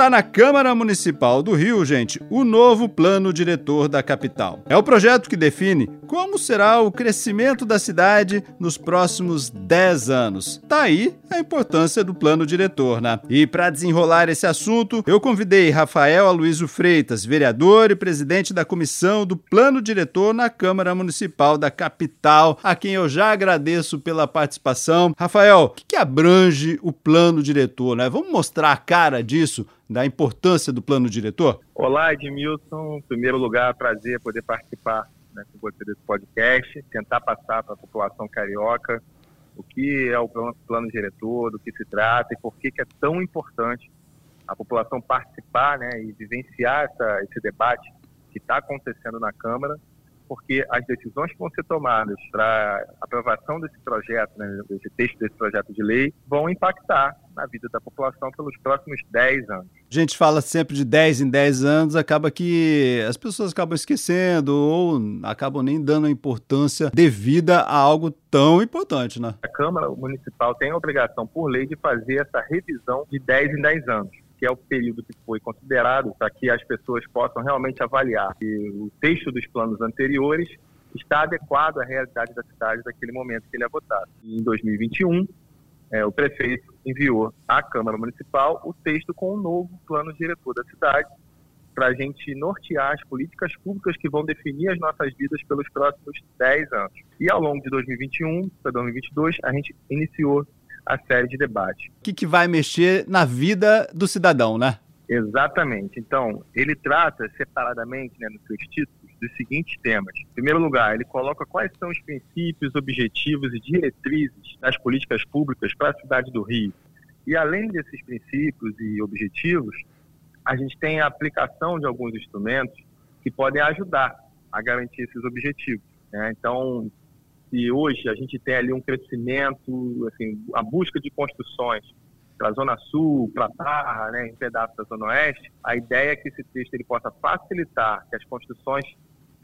Está na Câmara Municipal do Rio, gente, o novo plano diretor da capital. É o projeto que define como será o crescimento da cidade nos próximos 10 anos. Tá aí a importância do plano diretor, né? E para desenrolar esse assunto, eu convidei Rafael Aloysio Freitas, vereador e presidente da comissão do plano diretor na Câmara Municipal da capital, a quem eu já agradeço pela participação. Rafael, o que, que abrange o plano diretor, né? Vamos mostrar a cara disso da importância do plano diretor? Olá, Edmilson. Em primeiro lugar, prazer poder participar né, com você desse podcast, tentar passar para a população carioca o que é o plano, diretor, do que se trata e por que, que é tão importante a população participar né, e vivenciar essa, esse debate que está acontecendo na Câmara porque as decisões que vão ser tomadas para aprovação desse projeto, né, desse texto desse projeto de lei, vão impactar na vida da população pelos próximos 10 anos. A gente fala sempre de 10 em 10 anos, acaba que as pessoas acabam esquecendo ou acabam nem dando a importância devida a algo tão importante, né? A Câmara Municipal tem a obrigação, por lei, de fazer essa revisão de 10 em 10 anos que é o período que foi considerado para que as pessoas possam realmente avaliar que o texto dos planos anteriores está adequado à realidade da cidade naquele momento que ele é votado. Em 2021, é, o prefeito enviou à Câmara Municipal o texto com o um novo plano diretor da cidade para a gente nortear as políticas públicas que vão definir as nossas vidas pelos próximos 10 anos. E ao longo de 2021 para 2022, a gente iniciou a série de debates. O que, que vai mexer na vida do cidadão, né? Exatamente. Então, ele trata separadamente, né, nos seus títulos, dos seguintes temas. Em primeiro lugar, ele coloca quais são os princípios, objetivos e diretrizes das políticas públicas para a cidade do Rio. E além desses princípios e objetivos, a gente tem a aplicação de alguns instrumentos que podem ajudar a garantir esses objetivos. Né? Então, se hoje a gente tem ali um crescimento, assim, a busca de construções para a Zona Sul, para a Barra, né, em pedaços da Zona Oeste, a ideia é que esse texto ele possa facilitar que as construções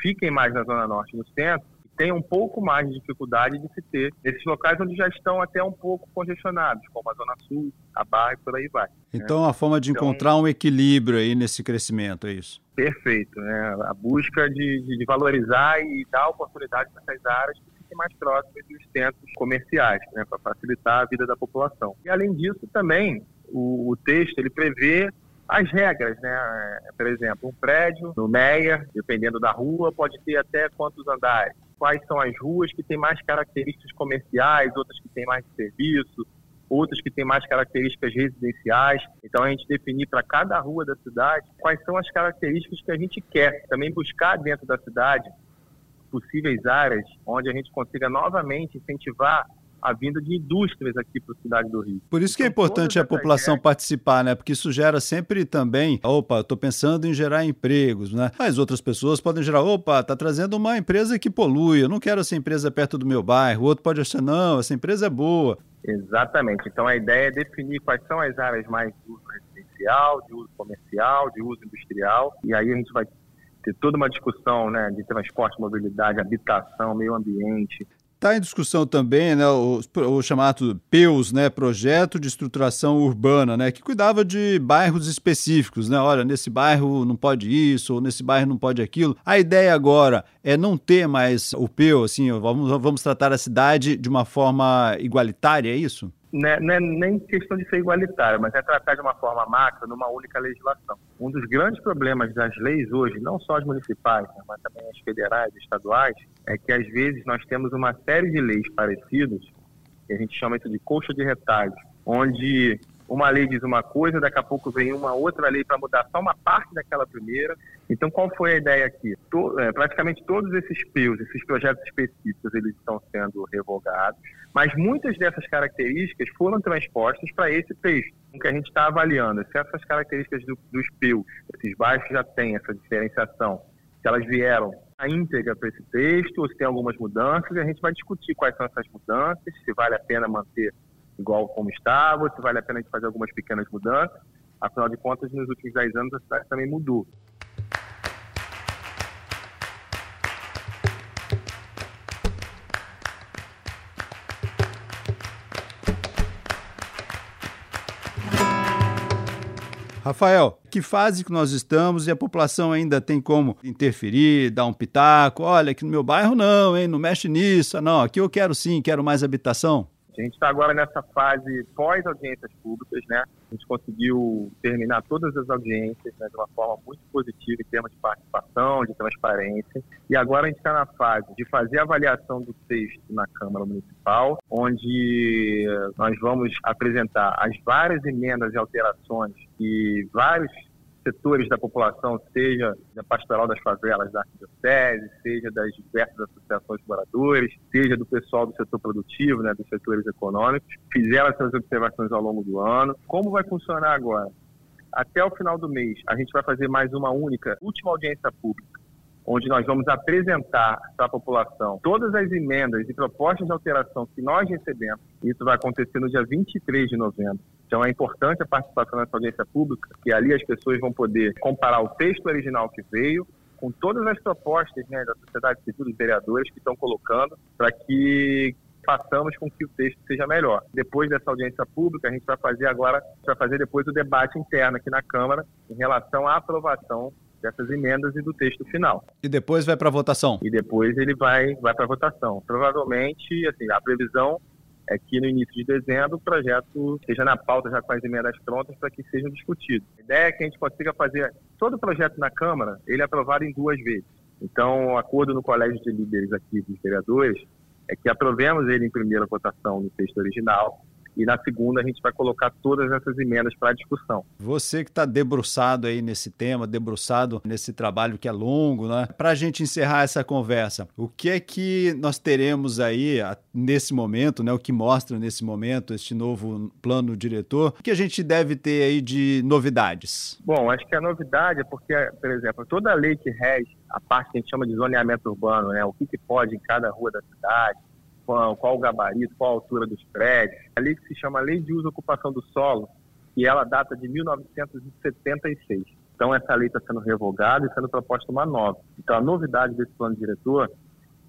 fiquem mais na Zona Norte e no centro, e tenha um pouco mais de dificuldade de se ter nesses locais onde já estão até um pouco congestionados, como a Zona Sul, a Barra e por aí vai. Então, né? a forma de então, encontrar um equilíbrio aí nesse crescimento, é isso? Perfeito. Né? A busca de, de valorizar e dar oportunidade para essas áreas fiquem mais próximas dos centros comerciais, né, para facilitar a vida da população. E além disso, também o, o texto ele prevê as regras, né? Por exemplo, um prédio no Meia, dependendo da rua, pode ter até quantos andares. Quais são as ruas que têm mais características comerciais, outras que têm mais serviço, outras que têm mais características residenciais. Então a gente definir para cada rua da cidade quais são as características que a gente quer. Também buscar dentro da cidade possíveis áreas onde a gente consiga novamente incentivar a vinda de indústrias aqui para a cidade do Rio. Por isso que é então, é importante a população participar, né? Porque isso gera sempre também, opa, estou pensando em gerar empregos, né? Mas outras pessoas podem gerar, opa, está trazendo uma empresa que polui, eu não quero essa empresa perto do meu bairro. O outro pode achar, não, essa empresa é boa. Exatamente. Então a ideia é definir quais são as áreas mais de uso residencial, de uso comercial, de uso industrial, e aí a gente vai ter toda uma discussão né, de transporte, mobilidade, habitação, meio ambiente. Está em discussão também né, o, o, chamado PEUS, né, Projeto de Estruturação Urbana, né, que cuidava de bairros específicos. Né? Olha, nesse bairro não pode isso, ou nesse bairro não pode aquilo. A ideia agora é não ter mais o PEU, assim, vamos, vamos tratar a cidade de uma forma igualitária, é isso? Não é, não é, nem questão de ser igualitário, mas é tratar de uma forma macro, numa única legislação. Um dos grandes problemas das leis hoje, não só as municipais, né, mas também as federais estaduais, é que às vezes nós temos uma série de leis parecidas, que a gente chama isso de coxa de retalhos, onde uma lei diz uma coisa, daqui a pouco vem uma outra lei para mudar só uma parte daquela primeira. Então, qual foi a ideia aqui? To, é, praticamente todos esses PIOs, esses projetos específicos, eles estão sendo revogados, mas muitas dessas características foram transpostas para esse texto. Que a gente está avaliando, se essas características do, dos PIOs, esses bairros já têm essa diferenciação, se elas vieram a íntegra para esse texto, ou se tem algumas mudanças, e a gente vai discutir quais são essas mudanças, se vale a pena manter igual como estava, se vale a pena a gente fazer algumas pequenas mudanças. Afinal de contas, nos últimos 10 anos a cidade também mudou. Rafael, que fase que nós estamos e a população ainda tem como interferir, dar um pitaco? Olha, aqui no meu bairro não, hein? Não mexe nisso. Não, aqui eu quero sim, quero mais habitação. A gente está agora nessa fase pós-audiências públicas, né? A gente conseguiu terminar todas as audiências né, de uma forma muito positiva em termos de participação, de transparência. E agora a gente está na fase de fazer a avaliação do texto na Câmara Municipal, onde nós vamos apresentar as várias emendas e alterações que vários setores da população, seja da pastoral das favelas da arquidiocese, seja das diversas associações de moradores, seja do pessoal do setor produtivo, né, dos setores econômicos, fizeram essas observações ao longo do ano. Como vai funcionar agora? Até o final do mês, a gente vai fazer mais uma única, última audiência pública, onde nós vamos apresentar para a população todas as emendas e propostas de alteração que nós recebemos. Isso vai acontecer no dia 23 de novembro. Então é importante a participação nessa audiência pública, que ali as pessoas vão poder comparar o texto original que veio com todas as propostas né, da sociedade civil, dos vereadores que estão colocando, para que façamos com que o texto seja melhor. Depois dessa audiência pública, a gente vai fazer agora, vai fazer depois o debate interno aqui na Câmara em relação à aprovação dessas emendas e do texto final. E depois vai para votação? E depois ele vai, vai para votação. Provavelmente, assim, a previsão é que no início de dezembro o projeto esteja na pauta já com as emendas prontas para que sejam discutidos. A ideia é que a gente consiga fazer todo o projeto na Câmara, ele é aprovado em duas vezes. Então, o acordo no Colégio de Líderes aqui dos vereadores é que aprovemos ele em primeira votação no texto original e na segunda a gente vai colocar todas essas emendas para discussão. Você que está debruçado aí nesse tema, debruçado nesse trabalho que é longo, né? Para a gente encerrar essa conversa, o que é que nós teremos aí nesse momento, né? O que mostra nesse momento este novo plano diretor? O que a gente deve ter aí de novidades? Bom, acho que a novidade é porque, por exemplo, toda a lei que rege a parte que a gente chama de zoneamento urbano, né? O que, que pode em cada rua da cidade, qual, qual o gabarito, qual a altura dos prédios. A lei que se chama Lei de Uso e Ocupação do Solo, e ela data de 1976. Então, essa lei está sendo revogada e sendo proposta uma nova. Então, a novidade desse plano diretor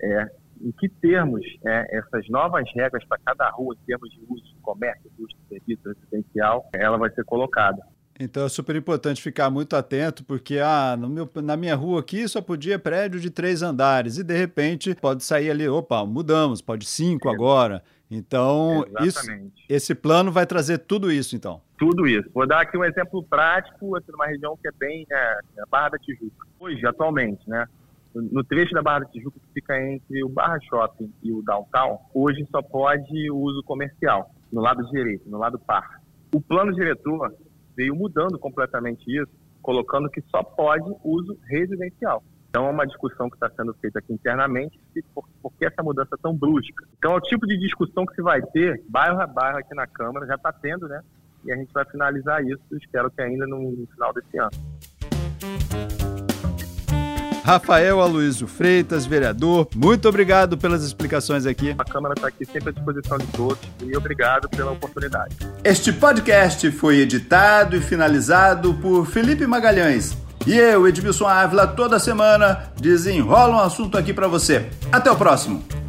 é em que termos é, essas novas regras para cada rua, em termos de uso de comércio, indústria, serviço residencial, ela vai ser colocada. Então é super importante ficar muito atento, porque ah, no meu, na minha rua aqui só podia prédio de três andares, e de repente pode sair ali, opa, mudamos, pode cinco agora. Então, isso, esse plano vai trazer tudo isso, então. Tudo isso. Vou dar aqui um exemplo prático, aqui numa região que é bem né, a Barra da Tijuca. Hoje, atualmente, né? No trecho da Barra da Tijuca que fica entre o Barra Shopping e o Downtown, hoje só pode uso comercial, no lado direito, no lado par. O plano diretor veio mudando completamente isso, colocando que só pode uso residencial. Então é uma discussão que está sendo feita aqui internamente, por, por que essa mudança tão brusca. Então é o tipo de discussão que se vai ter, bairro a bairro aqui na Câmara, já está tendo, né? E a gente vai finalizar isso, espero que ainda no, no final desse ano. Rafael Aloysio Freitas, vereador, muito obrigado pelas explicações aqui. A Câmara está aqui sempre à disposição de todos e obrigado pela oportunidade. Este podcast foi editado e finalizado por Felipe Magalhães. E eu, Edmilson Ávila, toda semana desenrola um assunto aqui para você. Até o próximo!